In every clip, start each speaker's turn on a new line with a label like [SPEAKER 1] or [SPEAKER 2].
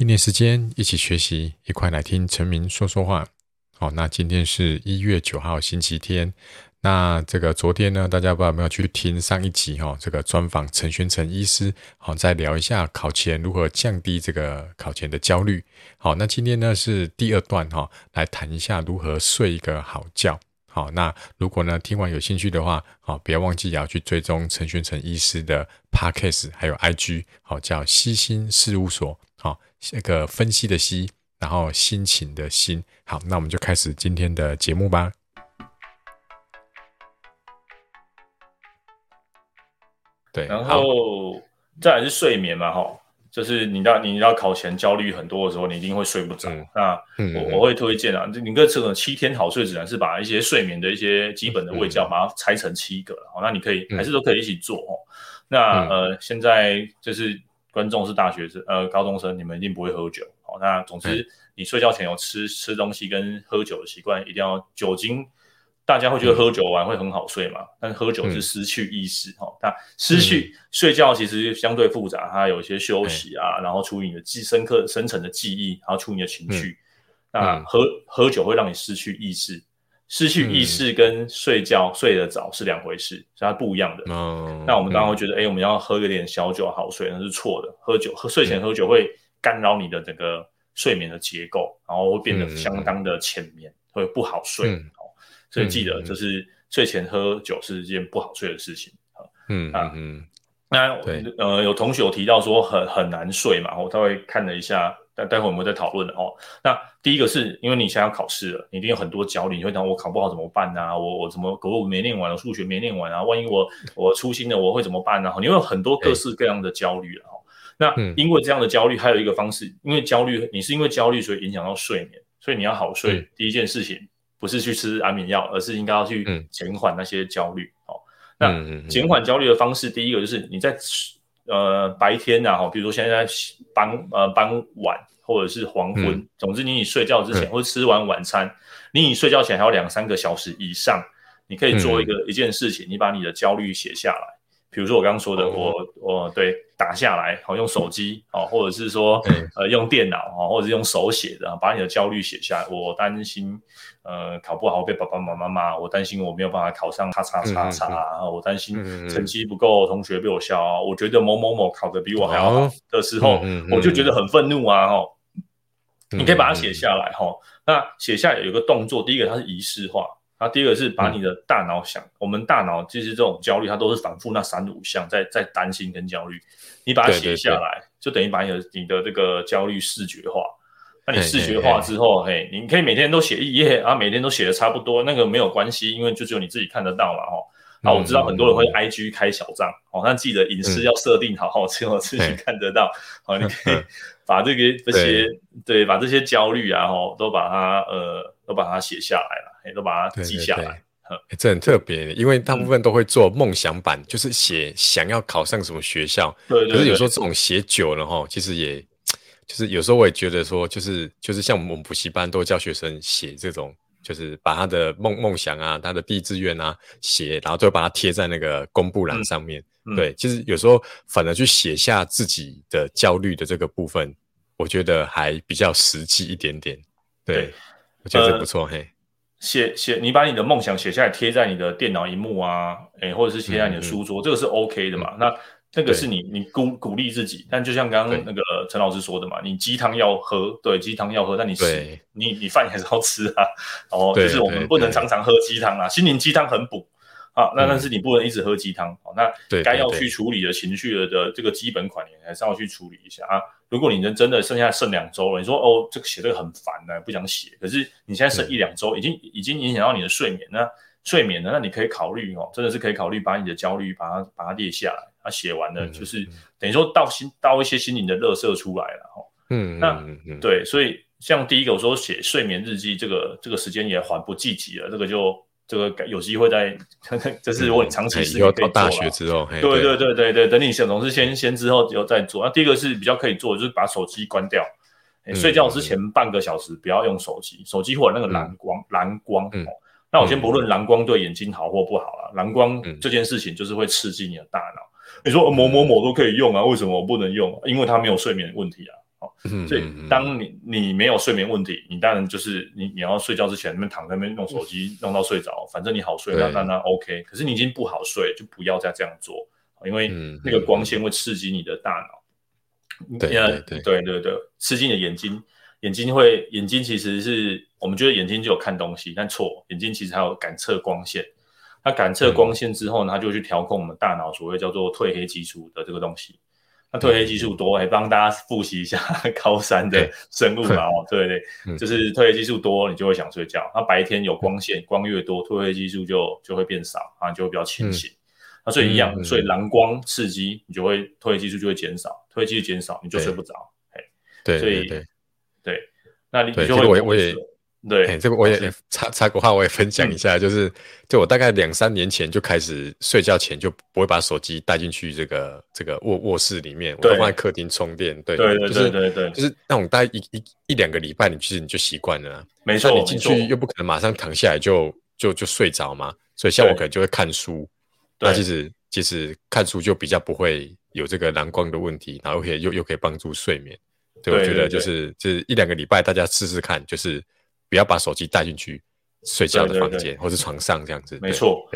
[SPEAKER 1] 一年时间，一起学习，一块来听陈明说说话。好，那今天是一月九号，星期天。那这个昨天呢，大家不知道有没有去听上一集哈、哦？这个专访陈宣成医师，好，再聊一下考前如何降低这个考前的焦虑。好，那今天呢是第二段哈、哦，来谈一下如何睡一个好觉。好，那如果呢听完有兴趣的话，好，不要忘记也要去追踪陈宣成医师的 Podcast 还有 IG，好，叫西心事务所，好，一个分析的析，然后心情的心。好，那我们就开始今天的节目吧。对，
[SPEAKER 2] 然后再来是睡眠嘛，哈，就是你到你要考前焦虑很多的时候，你一定会睡不着。嗯、那我、嗯、我会推荐啊，你个这个七天好睡指南是把一些睡眠的一些基本的卫教，把它拆成七个，好、嗯，那你可以还是都可以一起做哦。嗯、那呃，现在就是观众是大学生，呃，高中生，你们一定不会喝酒，好，那总之你睡觉前有吃吃东西跟喝酒的习惯，一定要酒精。大家会觉得喝酒完会很好睡嘛？嗯、但喝酒是失去意识哈。那、嗯、失去睡觉其实相对复杂，它有一些休息啊，嗯、然后处理你的记深刻深层的记忆，然后处理你的情绪。嗯、那喝喝酒会让你失去意识，失去意识跟睡觉、嗯、睡得早是两回事，是它不一样的。嗯、那我们当然会觉得，哎、嗯欸，我们要喝一点小酒好睡，那是错的。喝酒喝睡前喝酒会干扰你的整个睡眠的结构，然后会变得相当的浅眠，嗯、会不好睡。嗯所以记得，就是睡前喝酒是一件不好睡的事情。嗯啊嗯，那呃有同学有提到说很很难睡嘛，我稍微看了一下，待待会我们再讨论的哦。那第一个是因为你现在要考试了，你一定有很多焦虑，你会想我考不好怎么办啊？我我怎么国文没念完，我数学没念完啊？万一我我粗心了，我会怎么办呢？你会有很多各式各样的焦虑了哦。那因为这样的焦虑，还有一个方式，因为焦虑，你是因为焦虑所以影响到睡眠，所以你要好睡，第一件事情。不是去吃安眠药，而是应该要去减缓那些焦虑。嗯、哦，那减缓焦虑的方式，第一个就是你在呃白天啊，哈，比如说现在傍呃傍晚或者是黄昏，嗯、总之你你睡觉之前、嗯、或者吃完晚餐，你你睡觉前还有两三个小时以上，你可以做一个、嗯、一件事情，你把你的焦虑写下来。比如说我刚刚说的，哦、我我对打下来，好用手机，哦，或者是说呃用电脑，哦，或者是用手写的，把你的焦虑写下来。我担心呃考不好被爸爸妈妈骂，我担心我没有办法考上叉叉叉叉，我担心成绩不够，同学被我笑，我觉得某某某考得比我还要好的时候，我就觉得很愤怒啊，哈。你可以把它写下来，哈。那写下来有一个动作，第一个它是仪式化。然后第二个是把你的大脑想，嗯、我们大脑其实这种焦虑，它都是反复那三五项在在担心跟焦虑，你把它写下来，就等于把你的你的这个焦虑视觉化。那你视觉化之后，嘿，你可以每天都写一页啊，每天都写的差不多，那个没有关系，因为就只有你自己看得到嘛，哈。好，我知道很多人会 IG 开小账，哦、嗯，但记得隐私要设定好，好，只有自己看得到。好，你可以 把这个这些对，把这些焦虑啊，哦，都把它呃，都把它写下来了。都把它记下来，对对对
[SPEAKER 1] 欸、这很特别，因为大部分都会做梦想版，嗯、就是写想要考上什么学校。对，对，对，可是有时候这种写久了哈，其实也就是有时候我也觉得说，就是就是像我们补习班都教学生写这种，就是把他的梦梦想啊，他的第一志愿啊写，然后都把它贴在那个公布栏上面。嗯、对，其实有时候反而去写下自己的焦虑的这个部分，我觉得还比较实际一点点。对，对我觉得这不错，呃、嘿。
[SPEAKER 2] 写写，你把你的梦想写下来，贴在你的电脑荧幕啊，诶，或者是贴在你的书桌，这个是 OK 的嘛？嗯、那那个是你你鼓鼓励自己，但就像刚刚那个陈老师说的嘛，你鸡汤要喝，对，鸡汤要喝，但你对你你饭还是要吃啊，哦，就是我们不能常常喝鸡汤啊，心灵鸡汤很补。啊，那但是你不能一直喝鸡汤，好，那该要去处理的情绪的的这个基本款，你还是要去处理一下啊。如果你能真的剩下剩两周了，你说哦，这个写这个很烦呢，不想写。可是你现在剩一两周，已经已经影响到你的睡眠，那睡眠呢？那你可以考虑哦，真的是可以考虑把你的焦虑把它把它列下来，它写完了就是等于说倒心倒一些心灵的垃圾出来了哈。嗯，那对，所以像第一个我说写睡眠日记，这个这个时间也缓不积极了，这个就。这个有机会在，这是如果你长期是可以做。
[SPEAKER 1] 大学之后，
[SPEAKER 2] 对对对对对，等你想总是先先之后有再做。那第一个是比较可以做，就是把手机关掉，睡觉之前半个小时不要用手机，手机或者那个蓝光蓝光。那我先不论蓝光对眼睛好或不好了，蓝光这件事情就是会刺激你的大脑。你说某某某都可以用啊，为什么我不能用？因为它没有睡眠问题啊。哦，所以当你你没有睡眠问题，你当然就是你你要睡觉之前那边躺在那边用手机弄到睡着，反正你好睡，那那那 OK。可是你已经不好睡，就不要再这样做，因为那个光线会刺激你的大脑。
[SPEAKER 1] 对对
[SPEAKER 2] 对对对，刺激你的眼睛，眼睛会眼睛其实是我们觉得眼睛就有看东西，但错，眼睛其实还有感测光线。它感测光线之后呢，它就去调控我们大脑所谓叫做褪黑激素的这个东西。那褪黑激素多，哎，帮大家复习一下高三的 生物嘛，哦，对对，就是褪黑激素多，你就会想睡觉。那白天有光线，光越多，褪黑激素就就会变少，啊，就会比较清醒。那所以一样，所以蓝光刺激，你就会褪黑激素就会减少，褪黑激素减少，你就睡不着。哎，
[SPEAKER 1] 对，
[SPEAKER 2] 所以
[SPEAKER 1] 对
[SPEAKER 2] 对，那你就会
[SPEAKER 1] 我我也。
[SPEAKER 2] 对、
[SPEAKER 1] 欸，这个我也插插个话，我也分享一下，嗯、就是，就我大概两三年前就开始睡觉前就不会把手机带进去这个这个卧卧室里面，我都放在客厅充电。对，
[SPEAKER 2] 对对对对对，
[SPEAKER 1] 就是那种大概一一一两个礼拜，你其实你就习惯了。
[SPEAKER 2] 没错，
[SPEAKER 1] 你进去又不可能马上躺下来就就就睡着嘛，所以像我可能就会看书。对那其实其实看书就比较不会有这个蓝光的问题，然后可以又又可以帮助睡眠。对，我觉得就是就是一两个礼拜，大家试试看，就是。不要把手机带进去睡觉的房间或是床上这样子。
[SPEAKER 2] 没错，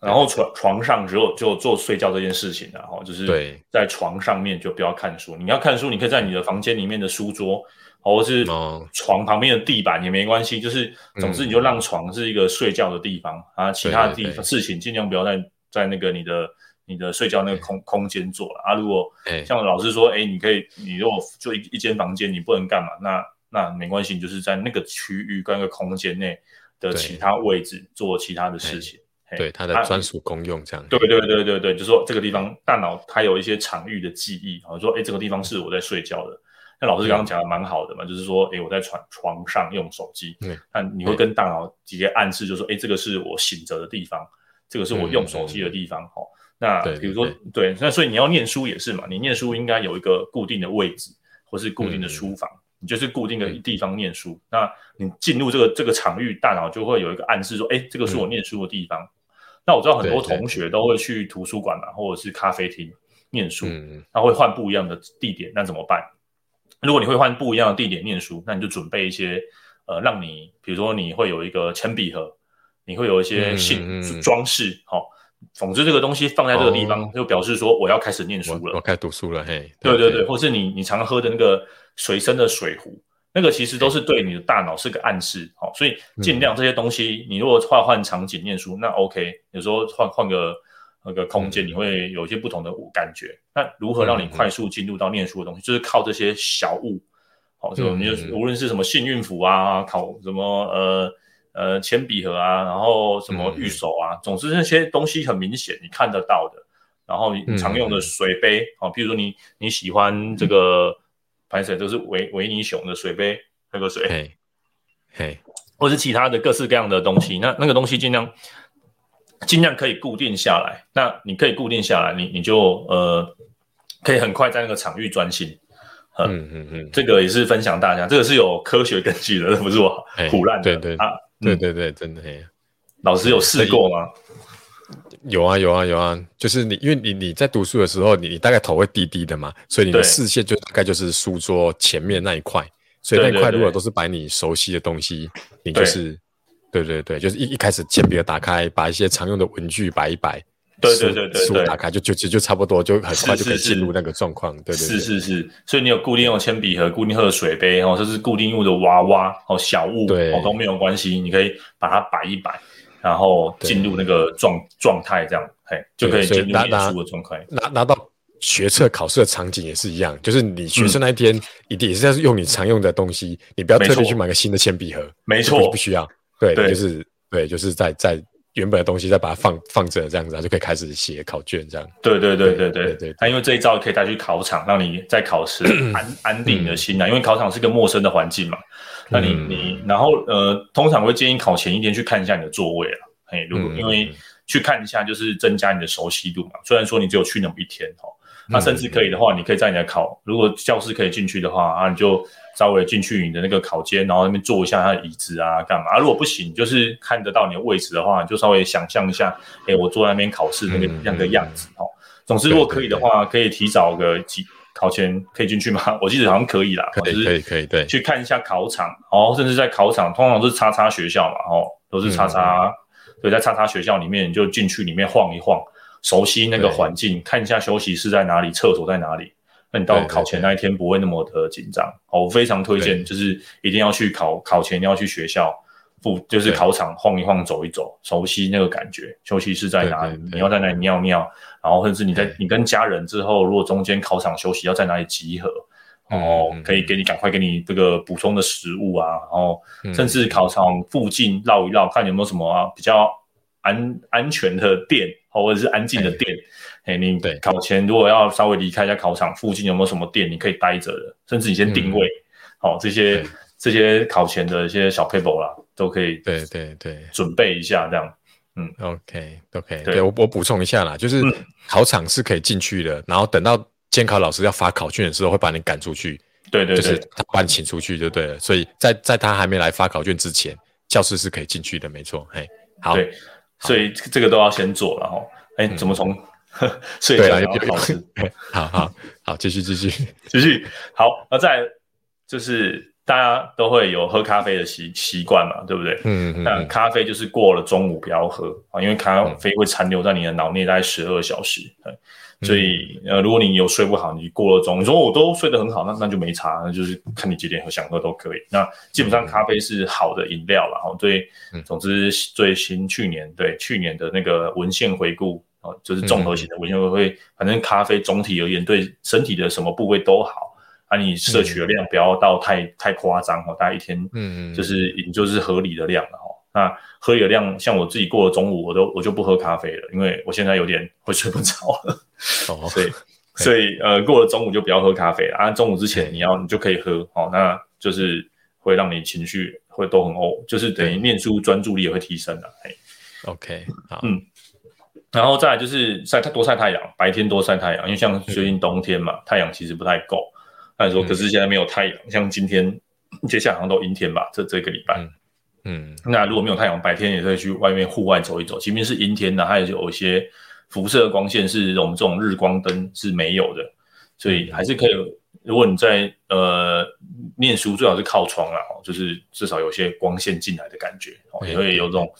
[SPEAKER 2] 然后床床上只有就做睡觉这件事情，然后就是在床上面就不要看书。你要看书，你可以在你的房间里面的书桌，或是床旁边的地板也没关系。就是总之你就让床是一个睡觉的地方啊，其他的地方事情尽量不要在在那个你的你的睡觉那个空空间做了啊。如果像老师说，哎，你可以，你如果就一一间房间，你不能干嘛？那那没关系，就是在那个区域跟那个空间内的其他位置做其他的事情，
[SPEAKER 1] 对它的专属公用这样。
[SPEAKER 2] 对对对对对，就是说这个地方大脑它有一些场域的记忆，啊，说哎这个地方是我在睡觉的。那老师刚刚讲的蛮好的嘛，就是说哎我在床床上用手机，那你会跟大脑直接暗示，就是说哎这个是我醒着的地方，这个是我用手机的地方，哈。那比如说对，那所以你要念书也是嘛，你念书应该有一个固定的位置或是固定的书房。你就是固定的地方念书，嗯、那你进入这个这个场域，大脑就会有一个暗示说，哎，这个是我念书的地方。嗯、那我知道很多同学都会去图书馆嘛，或者是咖啡厅念书，嗯、他会换不一样的地点，那怎么办？如果你会换不一样的地点念书，那你就准备一些，呃，让你，比如说你会有一个铅笔盒，你会有一些信装饰，好、嗯。哦总之，这个东西放在这个地方，就表示说我要开始念书了，
[SPEAKER 1] 我，我开始读书了，嘿。
[SPEAKER 2] 对对对，或是你你常喝的那个随身的水壶，那个其实都是对你的大脑是个暗示，好，所以尽量这些东西，你如果换换场景念书，那 OK，有时候换换个那个空间，你会有一些不同的感觉。那如何让你快速进入到念书的东西，就是靠这些小物，好，就你无论是什么幸运符啊，考什么呃。呃，铅笔盒啊，然后什么玉手啊，嗯、总之那些东西很明显，你看得到的。然后你常用的水杯，啊、嗯，比如说你你喜欢这个，排水都是维维尼熊的水杯，那个水，嘿，嘿，或是其他的各式各样的东西，那那个东西尽量尽量可以固定下来。那你可以固定下来，你你就呃，可以很快在那个场域专心。嗯嗯嗯，嗯这个也是分享大家，这个是有科学根据的，不是我胡乱的。
[SPEAKER 1] 对对啊。对对对，真的嘿，
[SPEAKER 2] 老师有试过吗？
[SPEAKER 1] 有啊有啊有啊，就是你，因为你你在读书的时候，你你大概头会低低的嘛，所以你的视线就大概就是书桌前面那一块，所以那一块如果都是摆你熟悉的东西，你就是，对对对，就是一一开始铅笔打开，把一些常用的文具摆一摆。
[SPEAKER 2] 对对对对，
[SPEAKER 1] 书打开就就就就差不多，就很快就可以进入那个状况。对对，是
[SPEAKER 2] 是是，所以你有固定用铅笔盒、固定喝的水杯，哦，这是固定用的娃娃哦，小物哦都没有关系，你可以把它摆一摆，然后进入那个状状态，这样嘿就可以进入念书的状态。
[SPEAKER 1] 拿拿到学测考试的场景也是一样，就是你学生那一天一定也是在用你常用的东西，你不要特地去买个新的铅笔盒，
[SPEAKER 2] 没错，
[SPEAKER 1] 不需要。对，就是对，就是在在。原本的东西再把它放放着，这样子就可以开始写考卷，这样。
[SPEAKER 2] 对对对对对对。那因为这一招可以带去考场，让你在考试安安定你的心啊。因为考场是个陌生的环境嘛，那你你然后呃，通常会建议考前一天去看一下你的座位啊。嘿，如果因为去看一下就是增加你的熟悉度嘛。虽然说你只有去那么一天哦，那甚至可以的话，你可以在你的考，如果教室可以进去的话啊，你就。稍微进去你的那个考间，然后那边坐一下他的椅子啊，干嘛？啊，如果不行，就是看得到你的位置的话，你就稍微想象一下，哎，我坐在那边考试那个样的样子哦。总之，如果可以的话，可以提早个几考前可以进去吗？我记得好像可以啦，
[SPEAKER 1] 可以可以可以，对，
[SPEAKER 2] 去看一下考场，哦甚至在考场，通常都是叉叉学校嘛，哦，都是叉叉，所以在叉叉学校里面你就进去里面晃一晃，熟悉那个环境，看一下休息室在哪里，厕所在哪里。那你到考前那一天不会那么的紧张。哦，我非常推荐，就是一定要去考考前要去学校。不就是考场晃一晃走一走，熟悉那个感觉。休息室在哪里？你要在哪里尿尿？然后甚至你在你跟家人之后，如果中间考场休息要在哪里集合？哦，可以给你赶快给你这个补充的食物啊。然后甚至考场附近绕一绕，看有没有什么啊比较安安全的店，或者是安静的店。哎，你考前如果要稍微离开一下考场，附近有没有什么店你可以待着的？甚至你先定位。好，这些这些考前的一些小 paper 啦。都可以，对对对，准备一下这样，嗯
[SPEAKER 1] ，OK OK，对，对我我补充一下啦，就是考场是可以进去的，嗯、然后等到监考老师要发考卷的时候，会把你赶出去，
[SPEAKER 2] 对对对，
[SPEAKER 1] 就是他把你请出去就对了，所以在在他还没来发考卷之前，教室是可以进去的，没错，嘿，好，
[SPEAKER 2] 对，所以这个都要先做然后，哎，怎么从 睡觉要考试？
[SPEAKER 1] 好好好，继续继续
[SPEAKER 2] 继续，好，那再就是。大家都会有喝咖啡的习习惯嘛，对不对？嗯嗯。那咖啡就是过了中午不要喝啊，因为咖啡会残留在你的脑内大概十二小时。嗯。所以呃，如果你有睡不好，你过了中午，你说我都睡得很好，那那就没差，那就是看你几点喝，想喝都可以。那基本上咖啡是好的饮料啦。哦，对。总之，最新去年对去年的那个文献回顾哦，就是综合型的文献回顾会，反正咖啡总体而言对身体的什么部位都好。那、啊、你摄取的量不要到太、嗯、太夸张哦，大概一天，嗯嗯就是你就是合理的量了哦。那喝的量，像我自己过了中午，我都我就不喝咖啡了，因为我现在有点会睡不着了。哦，所以 所以呃，过了中午就不要喝咖啡了啊。中午之前你要你就可以喝哦，那就是会让你情绪会都很 O，就是等于念书专注力也会提升的。哎
[SPEAKER 1] ，OK，好，
[SPEAKER 2] 嗯，然后再来就是晒太多晒太阳，白天多晒太阳，因为像最近冬天嘛，嗯、太阳其实不太够。按说：“可是现在没有太阳，嗯、像今天，接下来好像都阴天吧？这这个礼拜，嗯，嗯那如果没有太阳，白天也可以去外面户外走一走。即便是阴天的，还是有一些辐射光线是我们这种日光灯是没有的，所以还是可以。如果你在呃念书，最好是靠窗啦，就是至少有些光线进来的感觉，哦，也会有这种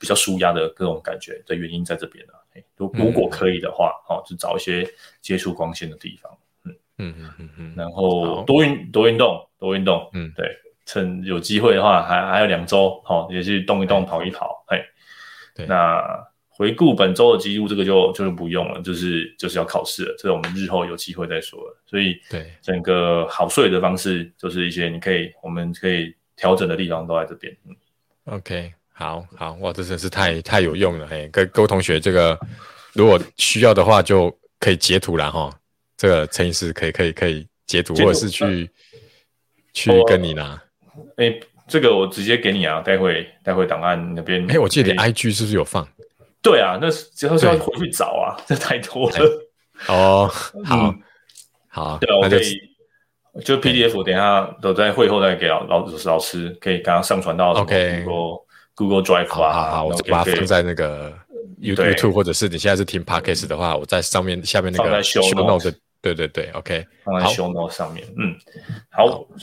[SPEAKER 2] 比较舒压的各种感觉的原因在这边了。如如果可以的话，哦，就找一些接触光线的地方。”嗯嗯嗯嗯，然后多运多运动多运动，嗯，对，趁有机会的话，还还有两周，好，也去动一动，跑一跑，嘿，对。那回顾本周的记录，这个就就是不用了，就是就是要考试了，这个我们日后有机会再说了。所以，对，整个好睡的方式，就是一些你可以，我们可以调整的地方都在这边。嗯
[SPEAKER 1] ，OK，好好，哇，这真是太太有用了，嘿，各各位同学，这个如果需要的话，就可以截图了哈。这个陈医师可以可以可以截图，或者是去、呃、去跟你拿。
[SPEAKER 2] 哎，这个我直接给你啊，待会待会档案那边。
[SPEAKER 1] 哎，我记得 IG 是不是有放？
[SPEAKER 2] 对啊，那之后是要回去找啊，这太多了。
[SPEAKER 1] 哦，好，嗯、好，
[SPEAKER 2] 对，我可以就 PDF，等一下都在会后再给老老老师，可以刚刚上传到 OK Google Google Drive 啊。
[SPEAKER 1] 好，好，我就把它放在那个 YouTube，或者是你现在是听 Podcast 的话，我在上面下面那个 Show Note 对对对，OK，
[SPEAKER 2] 放在 show note 上面，嗯，好。